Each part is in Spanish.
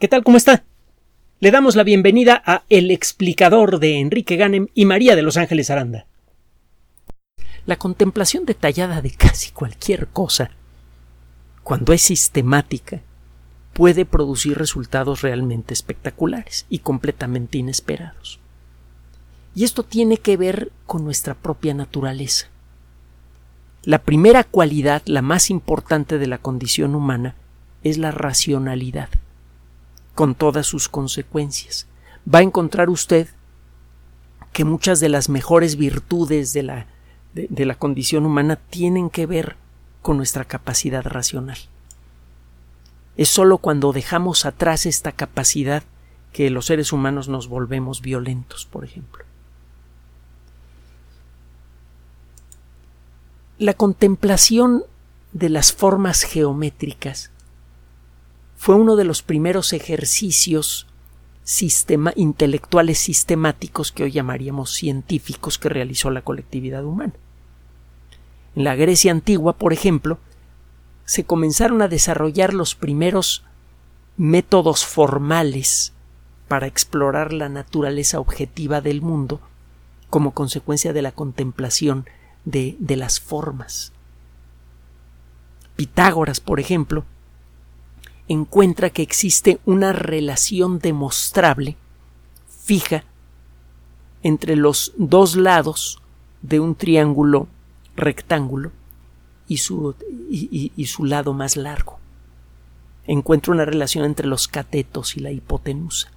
¿Qué tal? ¿Cómo está? Le damos la bienvenida a El explicador de Enrique Ganem y María de Los Ángeles Aranda. La contemplación detallada de casi cualquier cosa, cuando es sistemática, puede producir resultados realmente espectaculares y completamente inesperados. Y esto tiene que ver con nuestra propia naturaleza. La primera cualidad, la más importante de la condición humana, es la racionalidad con todas sus consecuencias. Va a encontrar usted que muchas de las mejores virtudes de la, de, la condición humana tienen que ver con nuestra capacidad racional. Es sólo cuando dejamos atrás esta capacidad que los seres humanos nos volvemos violentos, por ejemplo. La contemplación de las formas geométricas fue uno de los primeros ejercicios intelectuales sistemáticos que hoy llamaríamos científicos que realizó la colectividad humana. En la Grecia antigua, por ejemplo, se comenzaron a desarrollar los primeros métodos formales para explorar la naturaleza objetiva del mundo como consecuencia de la contemplación de, de las formas. Pitágoras, por ejemplo, encuentra que existe una relación demostrable fija entre los dos lados de un triángulo rectángulo y su, y, su lado más largo. Encuentra una relación entre los catetos y la hipotenusa.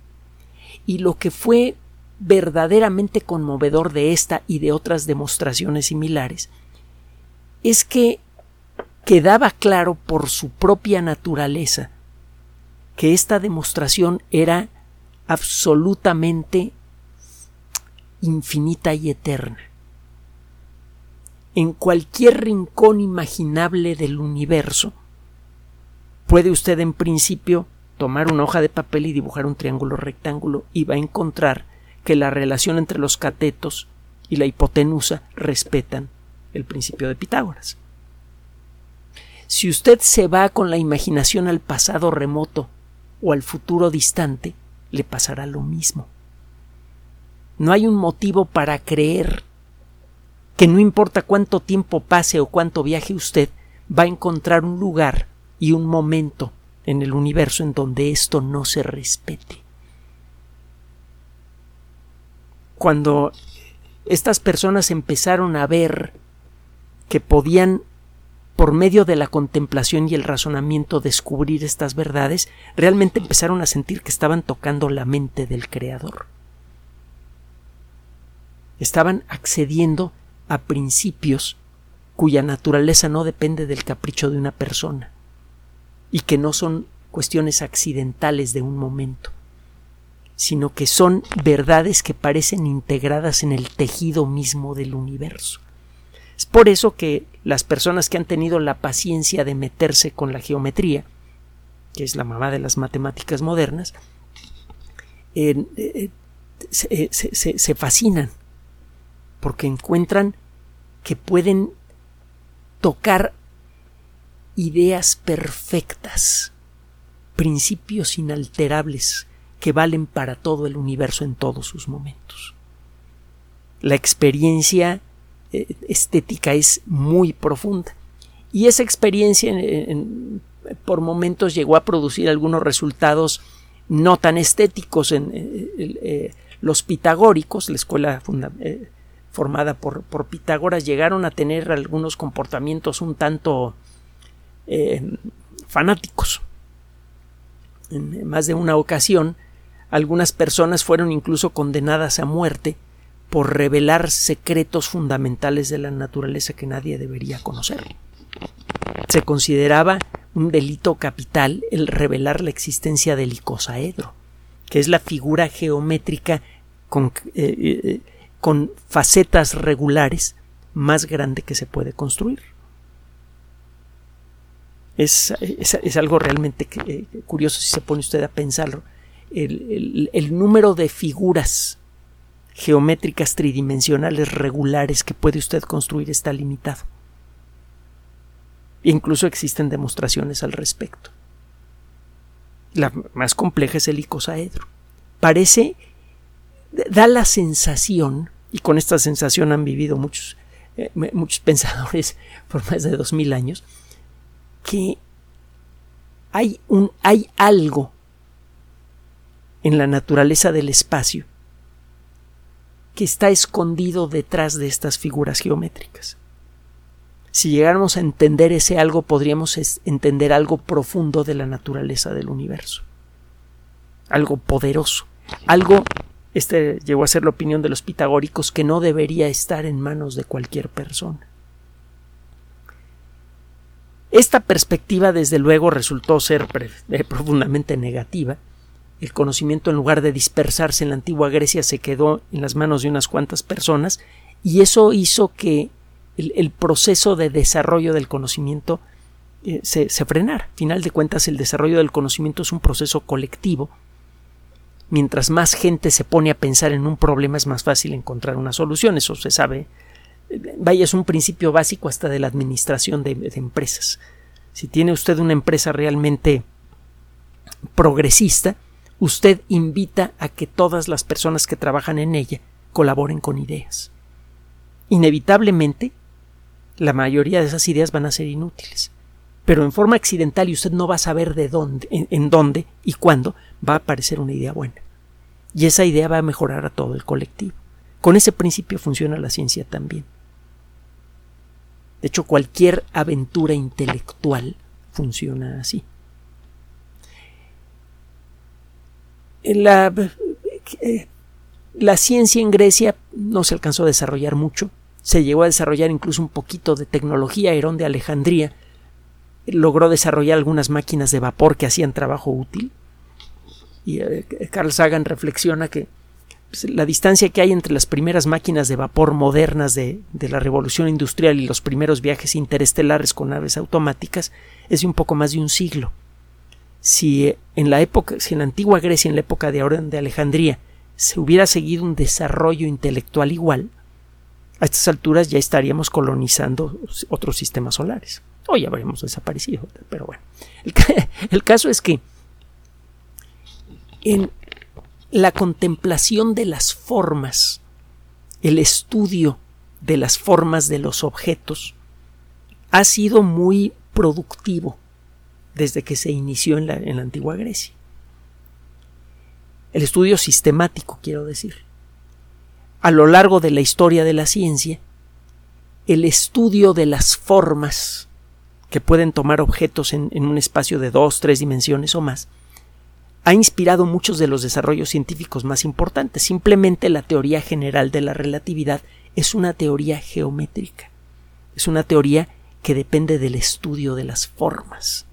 Y lo que fue verdaderamente conmovedor de esta y de otras demostraciones similares es que quedaba claro por su propia naturaleza que esta demostración era absolutamente infinita y eterna. En cualquier rincón imaginable del universo, puede usted en principio tomar una hoja de papel y dibujar un triángulo rectángulo y va a encontrar que la relación entre los catetos y la hipotenusa respetan el principio de Pitágoras. Si usted se va con la imaginación al pasado remoto o al futuro distante, le pasará lo mismo. No hay un motivo para creer que no importa cuánto tiempo pase o cuánto viaje usted, va a encontrar un lugar y un momento en el universo en donde esto no se respete. Cuando estas personas empezaron a ver que podían por medio de la contemplación y el razonamiento descubrir estas verdades, realmente empezaron a sentir que estaban tocando la mente del Creador. Estaban accediendo a principios cuya naturaleza no depende del capricho de una persona y que no son cuestiones accidentales de un momento, sino que son verdades que parecen integradas en el tejido mismo del universo. Es por eso que las personas que han tenido la paciencia de meterse con la geometría, que es la mamá de las matemáticas modernas, eh, eh, se, fascinan porque encuentran que pueden tocar ideas perfectas, principios inalterables que valen para todo el universo en todos sus momentos. La experiencia estética es muy profunda. Y esa experiencia por momentos llegó a producir algunos resultados no tan estéticos en eh, eh, los pitagóricos, la escuela formada por, Pitágoras, llegaron a tener algunos comportamientos un tanto fanáticos. En más de una ocasión, algunas personas fueron incluso condenadas a muerte por revelar secretos fundamentales de la naturaleza que nadie debería conocer. Se consideraba un delito capital el revelar la existencia del icosaedro, que es la figura geométrica con, eh, eh, facetas regulares más grande que se puede construir. Es, es, algo realmente eh, curioso si se pone usted a pensarlo. el, el número de figuras geométricas tridimensionales regulares que puede usted construir está limitado. Incluso existen demostraciones al respecto. La más compleja es el icosaedro. Parece, da la sensación, y con esta sensación han vivido muchos, eh, muchos pensadores por más de dos mil años, que hay, un, hay algo en la naturaleza del espacio que está escondido detrás de estas figuras geométricas. Si llegáramos a entender ese algo, podríamos entender algo profundo de la naturaleza del universo. Algo poderoso. Algo, este llegó a ser la opinión de los pitagóricos, que no debería estar en manos de cualquier persona. Esta perspectiva, desde luego, resultó ser eh, profundamente negativa, el conocimiento, en lugar de dispersarse en la antigua Grecia, se quedó en las manos de unas cuantas personas y eso hizo que el, proceso de desarrollo del conocimiento eh, se, se frenara. Final de cuentas, el desarrollo del conocimiento es un proceso colectivo. Mientras más gente se pone a pensar en un problema, es más fácil encontrar una solución. Eso se sabe. Vaya, es un principio básico hasta de la administración de empresas. Si tiene usted una empresa realmente progresista, usted invita a que todas las personas que trabajan en ella colaboren con ideas. Inevitablemente, la mayoría de esas ideas van a ser inútiles. Pero en forma accidental y usted no va a saber de dónde, en, dónde y cuándo va a aparecer una idea buena. Y esa idea va a mejorar a todo el colectivo. Con ese principio funciona la ciencia también. De hecho, cualquier aventura intelectual funciona así. La, eh, la ciencia en Grecia no se alcanzó a desarrollar mucho. Se llegó a desarrollar incluso un poquito de tecnología. Herón de Alejandría logró desarrollar algunas máquinas de vapor que hacían trabajo útil. Y eh, Carl Sagan reflexiona que pues, la distancia que hay entre las primeras máquinas de vapor modernas de, de, la revolución industrial y los primeros viajes interestelares con naves automáticas es de un poco más de un siglo si en la época, si en la antigua Grecia, en la época de ahora de Alejandría, se hubiera seguido un desarrollo intelectual igual, a estas alturas ya estaríamos colonizando otros sistemas solares. O ya habríamos desaparecido, pero bueno. El caso es que en la contemplación de las formas, el estudio de las formas de los objetos, ha sido muy productivo desde que se inició en la, antigua Grecia. El estudio sistemático, quiero decir. A lo largo de la historia de la ciencia, el estudio de las formas que pueden tomar objetos en, en, un espacio de dos, tres dimensiones o más, ha inspirado muchos de los desarrollos científicos más importantes. Simplemente la teoría general de la relatividad es una teoría geométrica. Es una teoría que depende del estudio de las formas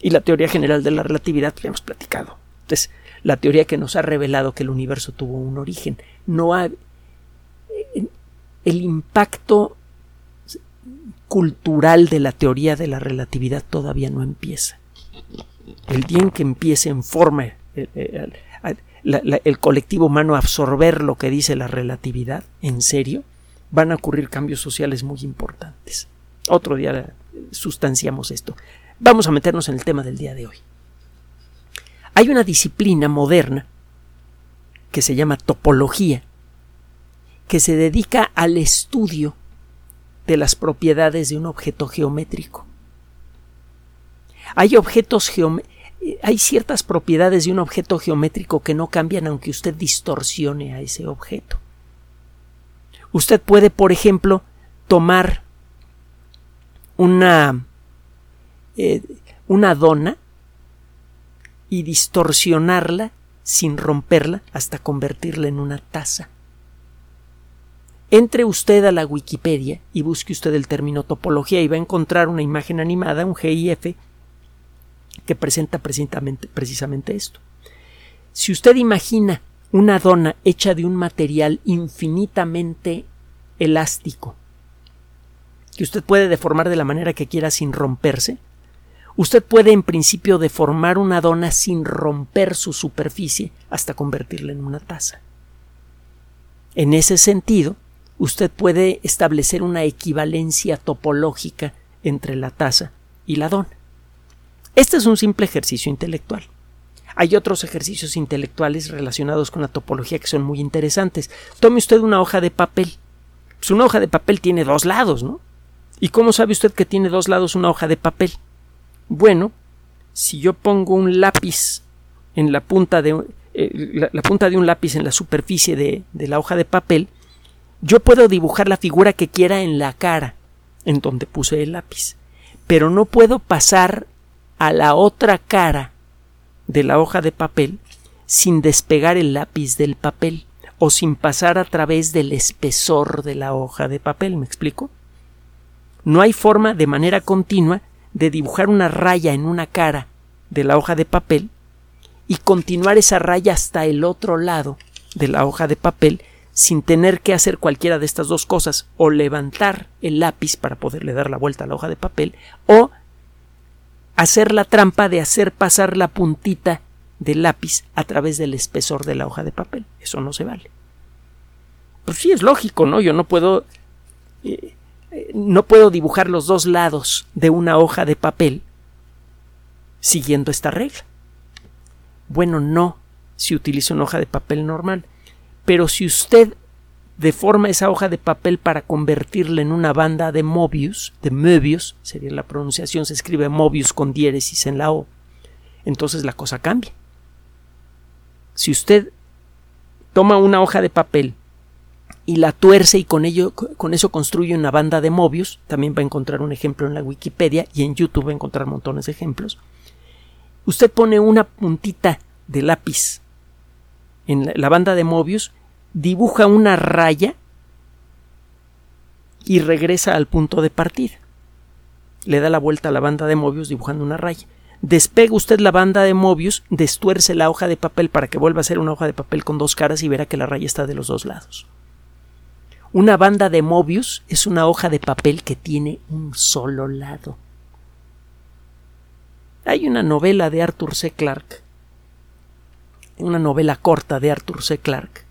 y la teoría general de la relatividad que hemos platicado. Entonces, la teoría que nos ha revelado que el universo tuvo un origen. No ha. El impacto cultural de la teoría de la relatividad todavía no empieza. El día en que empiece en forma el, el colectivo humano a absorber lo que dice la relatividad en serio, van a ocurrir cambios sociales muy importantes. Otro día sustanciamos esto. Vamos a meternos en el tema del día de hoy. Hay una disciplina moderna que se llama topología, que se dedica al estudio de las propiedades de un objeto geométrico. Hay objetos hay ciertas propiedades de un objeto geométrico que no cambian aunque usted distorsione a ese objeto. Usted puede, por ejemplo, tomar una eh, una dona y distorsionarla sin romperla hasta convertirla en una taza. Entre usted a la Wikipedia y busque usted el término topología y va a encontrar una imagen animada, un GIF, que presenta precisamente, precisamente esto. Si usted imagina una dona hecha de un material infinitamente elástico, que usted puede deformar de la manera que quiera sin romperse, Usted puede en principio deformar una dona sin romper su superficie hasta convertirla en una taza. En ese sentido, usted puede establecer una equivalencia topológica entre la taza y la dona. Este es un simple ejercicio intelectual. Hay otros ejercicios intelectuales relacionados con la topología que son muy interesantes. Tome usted una hoja de papel. Pues una hoja de papel tiene dos lados, ¿no? ¿Y cómo sabe usted que tiene dos lados una hoja de papel? Bueno, si yo pongo un lápiz en la punta de eh, la, punta de un lápiz en la superficie de, de la hoja de papel, yo puedo dibujar la figura que quiera en la cara, en donde puse el lápiz, pero no puedo pasar a la otra cara de la hoja de papel sin despegar el lápiz del papel o sin pasar a través del espesor de la hoja de papel. ¿Me explico? No hay forma de manera continua de dibujar una raya en una cara de la hoja de papel y continuar esa raya hasta el otro lado de la hoja de papel sin tener que hacer cualquiera de estas dos cosas o levantar el lápiz para poderle dar la vuelta a la hoja de papel o hacer la trampa de hacer pasar la puntita del lápiz a través del espesor de la hoja de papel. Eso no se vale. Pues sí, es lógico, ¿no? Yo no puedo. Eh, no puedo dibujar los dos lados de una hoja de papel siguiendo esta regla. Bueno, no si utiliza una hoja de papel normal. Pero si usted deforma esa hoja de papel para convertirla en una banda de Mobius, de Möbius, sería la pronunciación, se escribe Mobius con diéresis en la O, entonces la cosa cambia. Si usted toma una hoja de papel y la tuerce y con ello con eso construye una banda de Mobius, también va a encontrar un ejemplo en la Wikipedia y en YouTube va a encontrar montones de ejemplos usted pone una puntita de lápiz en la banda de Mobius, dibuja una raya y regresa al punto de partida. Le da la vuelta a la banda de Mobius dibujando una raya. Despega usted la banda de Mobius, destuerce la hoja de papel para que vuelva a ser una hoja de papel con dos caras y verá que la raya está de los dos lados. Una banda de Mobius es una hoja de papel que tiene un solo lado. Hay una novela de Arthur C. Clarke, una novela corta de Arthur C. Clarke,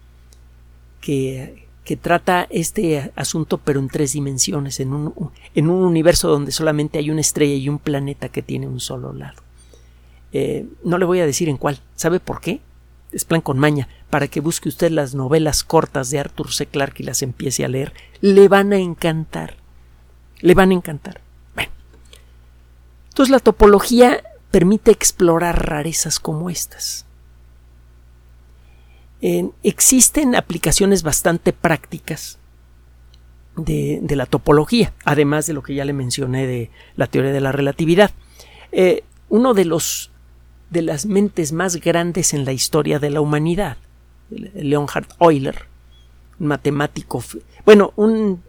que, que trata este asunto pero en tres dimensiones, en un, en un, universo donde solamente hay una estrella y un planeta que tiene un solo lado. Eh, no le voy a decir en cuál. ¿Sabe por qué? Es plan con maña, para que busque usted las novelas cortas de Arthur C. Clarke y las empiece a leer. Le van a encantar. Le van a encantar. Entonces la topología permite explorar rarezas como estas. existen aplicaciones bastante prácticas de, la topología, además de lo que ya le mencioné de la teoría de la relatividad. Eh, uno de los de las mentes más grandes en la historia de la humanidad, Leonhard Euler, un matemático, bueno, un,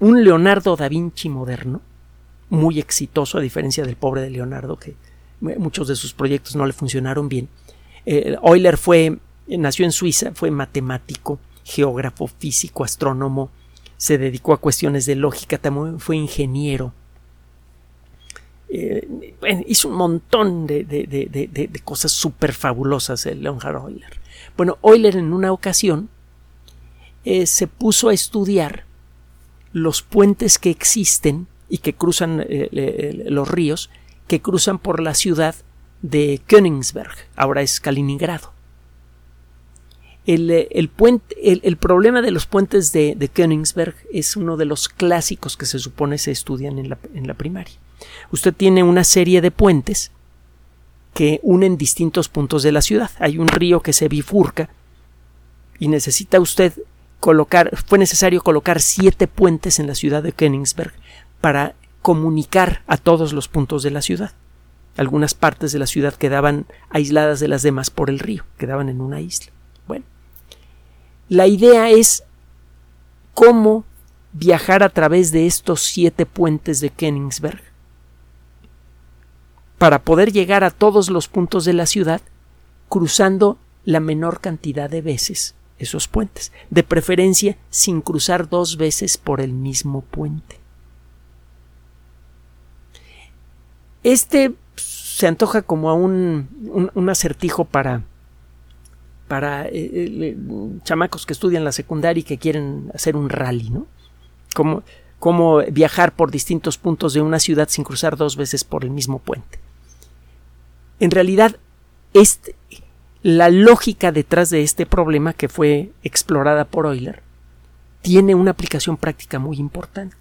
Leonardo da Vinci moderno, muy exitoso, a diferencia del pobre de Leonardo, que muchos de sus proyectos no le funcionaron bien. Eh, Euler fue, nació en Suiza, fue matemático, geógrafo, físico, astrónomo, se dedicó a cuestiones de lógica, también fue ingeniero. Eh, hizo un montón de, cosas súper fabulosas el Leonhard Euler. Bueno, Euler en una ocasión eh, se puso a estudiar los puentes que existen y que cruzan eh, los ríos que cruzan por la ciudad de Königsberg, ahora es Kaliningrado. El, el, puente, el, problema de los puentes de, de, Königsberg es uno de los clásicos que se supone se estudian en la, en la primaria. Usted tiene una serie de puentes que unen distintos puntos de la ciudad. Hay un río que se bifurca y necesita usted colocar, fue necesario colocar siete puentes en la ciudad de Königsberg para comunicar a todos los puntos de la ciudad. Algunas partes de la ciudad quedaban aisladas de las demás por el río, quedaban en una isla. Bueno, la idea es cómo viajar a través de estos siete puentes de Königsberg para poder llegar a todos los puntos de la ciudad cruzando la menor cantidad de veces esos puentes, de preferencia sin cruzar dos veces por el mismo puente. Este se antoja como a un, un, acertijo para, para eh, eh, chamacos que estudian la secundaria y que quieren hacer un rally, ¿no? Como, como viajar por distintos puntos de una ciudad sin cruzar dos veces por el mismo puente. En realidad, este, la lógica detrás de este problema que fue explorada por Euler tiene una aplicación práctica muy importante.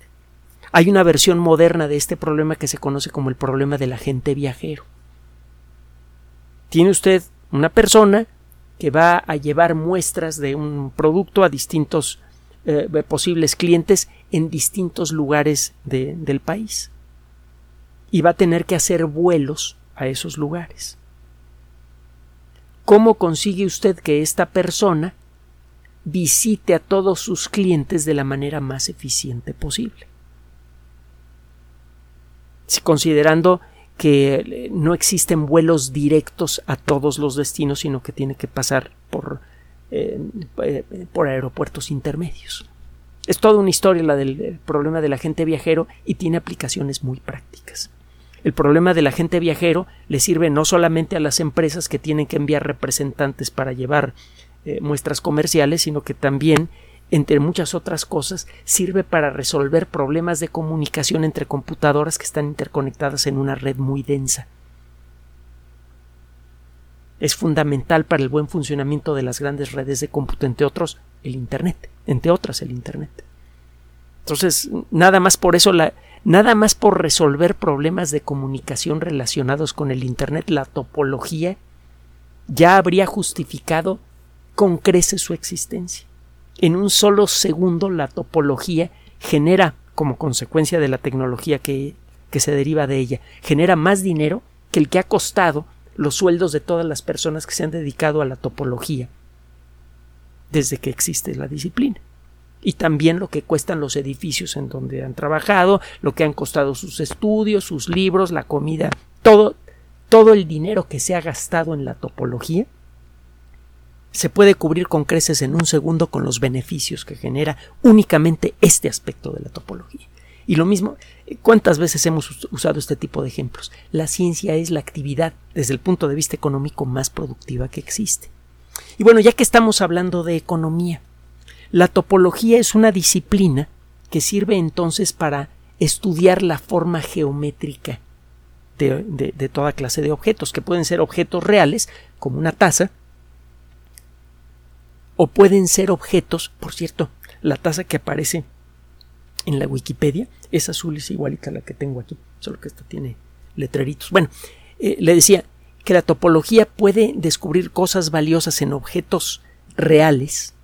Hay una versión moderna de este problema que se conoce como el problema del agente viajero. Tiene usted una persona que va a llevar muestras de un producto a distintos eh, posibles clientes en distintos lugares del país. Y va a tener que hacer vuelos a esos lugares. ¿Cómo consigue usted que esta persona visite a todos sus clientes de la manera más eficiente posible? Si considerando que eh, no existen vuelos directos a todos los destinos, sino que tiene que pasar por, eh, eh, por aeropuertos intermedios. Es toda una historia la del problema del agente viajero y tiene aplicaciones muy prácticas. El problema del agente viajero le sirve no solamente a las empresas que tienen que enviar representantes para llevar muestras comerciales, sino que también entre muchas otras cosas, sirve para resolver problemas de comunicación entre computadoras que están interconectadas en una red muy densa. Es fundamental para el buen funcionamiento de las grandes redes de cómputo, entre otros el Internet, entre otras el Internet. Entonces, nada más por eso, la, nada más por resolver problemas de comunicación relacionados con el Internet, la topología ya habría justificado con creces su existencia en un solo segundo la topología genera, como consecuencia de la tecnología que, que se deriva de ella, genera más dinero que el que ha costado los sueldos de todas las personas que se han dedicado a la topología desde que existe la disciplina. Y también lo que cuestan los edificios en donde han trabajado, lo que han costado sus estudios, sus libros, la comida, todo, todo el dinero que se ha gastado en la topología se puede cubrir con creces en un segundo con los beneficios que genera únicamente este aspecto de la topología. Y lo mismo, ¿cuántas veces hemos usado este tipo de ejemplos? La ciencia es la actividad desde el punto de vista económico más productiva que existe. Y bueno, ya que estamos hablando de economía, la topología es una disciplina que sirve entonces para estudiar la forma geométrica de, toda clase de objetos, que pueden ser objetos reales, como una taza, o pueden ser objetos, por cierto, la taza que aparece en la Wikipedia es azul, es igualita a la que tengo aquí, solo que esta tiene letreritos. Bueno, eh, le decía que la topología puede descubrir cosas valiosas en objetos reales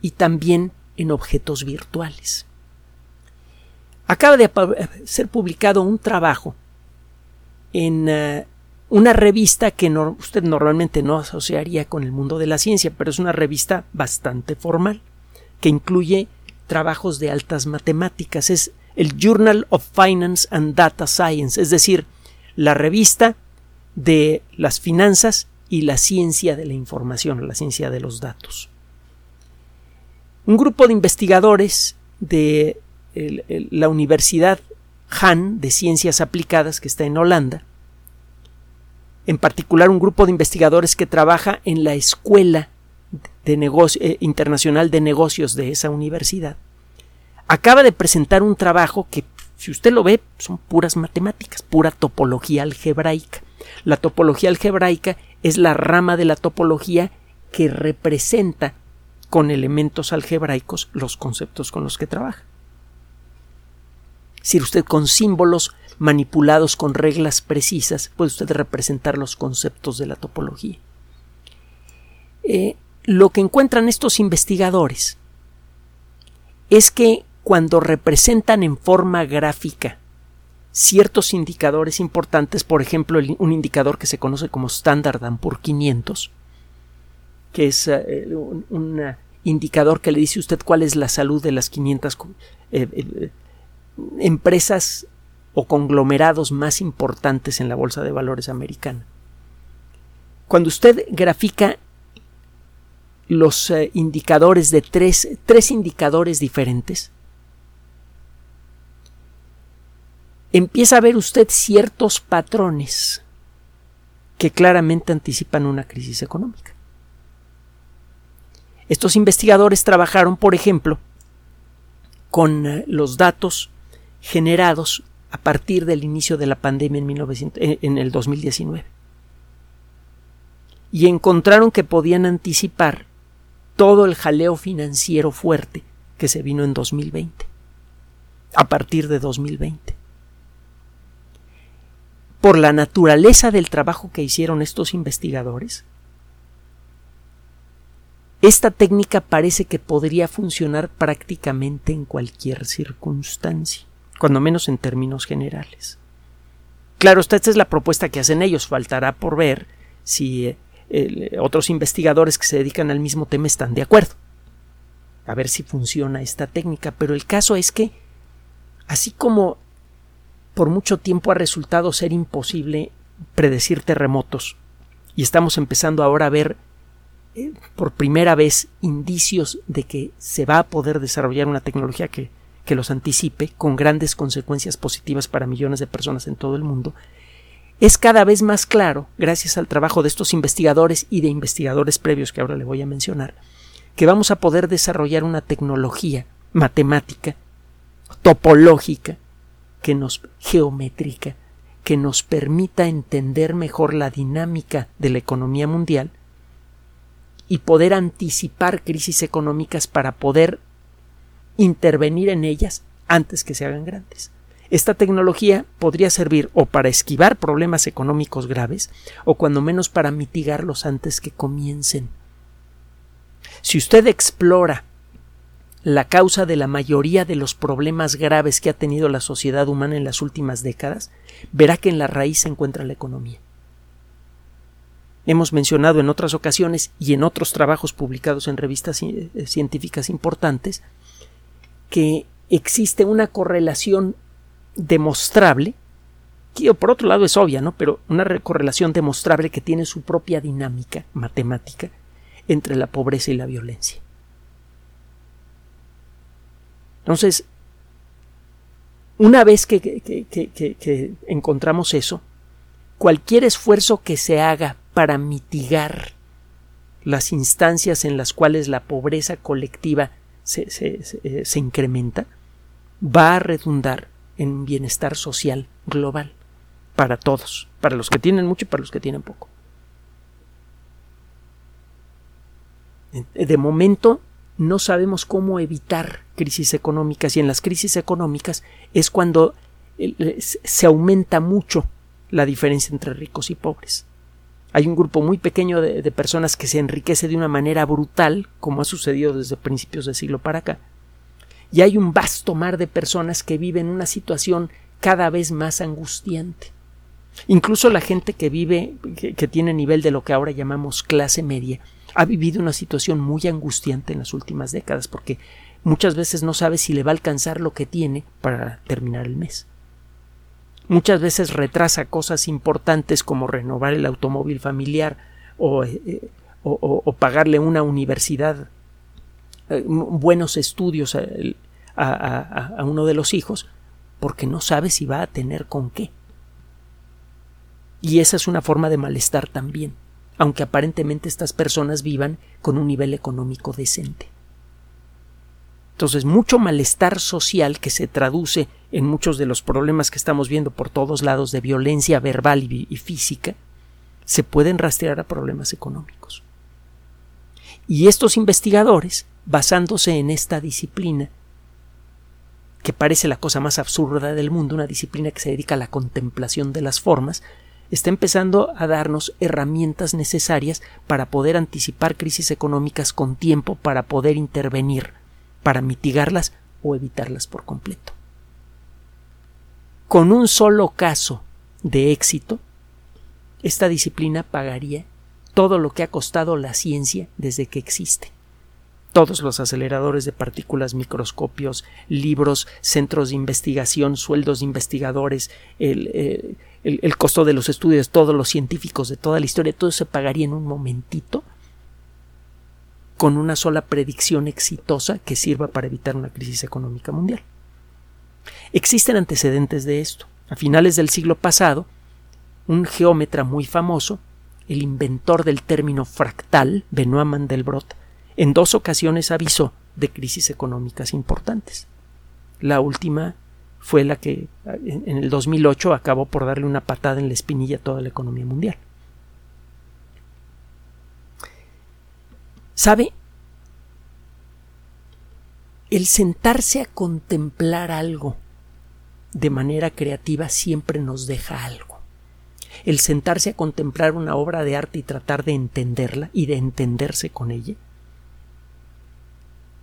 y también en objetos virtuales. Acaba de ser publicado un trabajo en eh, una revista que usted normalmente no asociaría con el mundo de la ciencia, pero es una revista bastante formal, que incluye trabajos de altas matemáticas. Es el Journal of Finance and Data Science, es decir, la revista de las finanzas y la ciencia de la información, la ciencia de los datos. Un grupo de investigadores de la Universidad Han de Ciencias Aplicadas, que está en Holanda, en particular un grupo de investigadores que trabaja en la Escuela eh, Internacional de Negocios de esa universidad, acaba de presentar un trabajo que, si usted lo ve, son puras matemáticas, pura topología algebraica. La topología algebraica es la rama de la topología que representa con elementos algebraicos los conceptos con los que trabaja. Si usted con símbolos manipulados con reglas precisas, puede usted representar los conceptos de la topología. Eh, lo que encuentran estos investigadores es que cuando representan en forma gráfica ciertos indicadores importantes, por ejemplo, un indicador que se conoce como Standard por 500, que es eh, un, indicador que le dice usted cuál es la salud de las 500 eh, empresas o conglomerados más importantes en la bolsa de valores americana. Cuando usted grafica los eh, indicadores de tres, tres indicadores diferentes, empieza a ver usted ciertos patrones que claramente anticipan una crisis económica. Estos investigadores trabajaron, por ejemplo, con eh, los datos generados a partir del inicio de la pandemia en, 1900, eh, en el 2019. y encontraron que podían anticipar todo el jaleo financiero fuerte que se vino en 2020, a partir de 2020. Por la naturaleza del trabajo que hicieron estos investigadores, esta técnica parece que podría funcionar prácticamente en cualquier circunstancia, cuando menos en términos generales. Claro, esta, es la propuesta que hacen ellos. Faltará por ver si eh, otros investigadores que se dedican al mismo tema están de acuerdo. A ver si funciona esta técnica. Pero el caso es que, así como por mucho tiempo ha resultado ser imposible predecir terremotos, y estamos empezando ahora a ver eh, por primera vez indicios de que se va a poder desarrollar una tecnología que, que los anticipe con grandes consecuencias positivas para millones de personas en todo el mundo, es cada vez más claro, gracias al trabajo de estos investigadores y de investigadores previos que ahora le voy a mencionar, que vamos a poder desarrollar una tecnología matemática, topológica, que nos geométrica, que nos permita entender mejor la dinámica de la economía mundial y poder anticipar crisis económicas para poder intervenir en ellas antes que se hagan grandes. Esta tecnología podría servir o para esquivar problemas económicos graves o cuando menos para mitigarlos antes que comiencen. Si usted explora la causa de la mayoría de los problemas graves que ha tenido la sociedad humana en las últimas décadas, verá que en la raíz se encuentra la economía. Hemos mencionado en otras ocasiones y en otros trabajos publicados en revistas eh, científicas importantes que existe una correlación demostrable, que por otro lado es obvia, ¿no? Pero una correlación demostrable que tiene su propia dinámica matemática entre la pobreza y la violencia. Entonces, una vez que, que encontramos eso, cualquier esfuerzo que se haga para mitigar las instancias en las cuales la pobreza colectiva se, se, incrementa, va a redundar en un bienestar social global para todos, para los que tienen mucho y para los que tienen poco. De momento no sabemos cómo evitar crisis económicas y en las crisis económicas es cuando se aumenta mucho la diferencia entre ricos y pobres. Hay un grupo muy pequeño de, personas que se enriquece de una manera brutal, como ha sucedido desde principios del siglo para acá. Y hay un vasto mar de personas que viven una situación cada vez más angustiante. Incluso la gente que vive, que, que tiene nivel de lo que ahora llamamos clase media, ha vivido una situación muy angustiante en las últimas décadas, porque muchas veces no sabe si le va a alcanzar lo que tiene para terminar el mes muchas veces retrasa cosas importantes como renovar el automóvil familiar o, eh, pagarle una universidad, eh, buenos estudios a, uno de los hijos, porque no sabe si va a tener con qué. Y esa es una forma de malestar también, aunque aparentemente estas personas vivan con un nivel económico decente. Entonces, mucho malestar social que se traduce en muchos de los problemas que estamos viendo por todos lados de violencia verbal y, física, se pueden rastrear a problemas económicos. Y estos investigadores, basándose en esta disciplina, que parece la cosa más absurda del mundo, una disciplina que se dedica a la contemplación de las formas, está empezando a darnos herramientas necesarias para poder anticipar crisis económicas con tiempo, para poder intervenir para mitigarlas o evitarlas por completo. Con un solo caso de éxito, esta disciplina pagaría todo lo que ha costado la ciencia desde que existe. Todos los aceleradores de partículas, microscopios, libros, centros de investigación, sueldos de investigadores, el, eh, el costo de los estudios, todos los científicos de toda la historia, todo se pagaría en un momentito con una sola predicción exitosa que sirva para evitar una crisis económica mundial. Existen antecedentes de esto. A finales del siglo pasado, un geómetra muy famoso, el inventor del término fractal, Benoit Mandelbrot, en dos ocasiones avisó de crisis económicas importantes. La última fue la que en el 2008 acabó por darle una patada en la espinilla a toda la economía mundial. ¿Sabe? El sentarse a contemplar algo de manera creativa siempre nos deja algo. El sentarse a contemplar una obra de arte y tratar de entenderla y de entenderse con ella,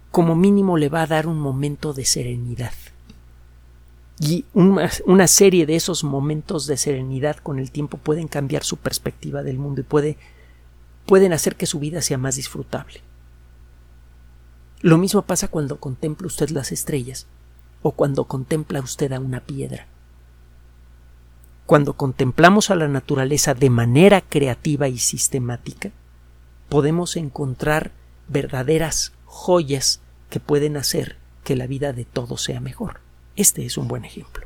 como mínimo le va a dar un momento de serenidad. Y una, serie de esos momentos de serenidad con el tiempo pueden cambiar su perspectiva del mundo y puede, pueden hacer que su vida sea más disfrutable. Lo mismo pasa cuando contempla usted las estrellas o cuando contempla usted a una piedra. Cuando contemplamos a la naturaleza de manera creativa y sistemática, podemos encontrar verdaderas joyas que pueden hacer que la vida de todos sea mejor. Este es un buen ejemplo.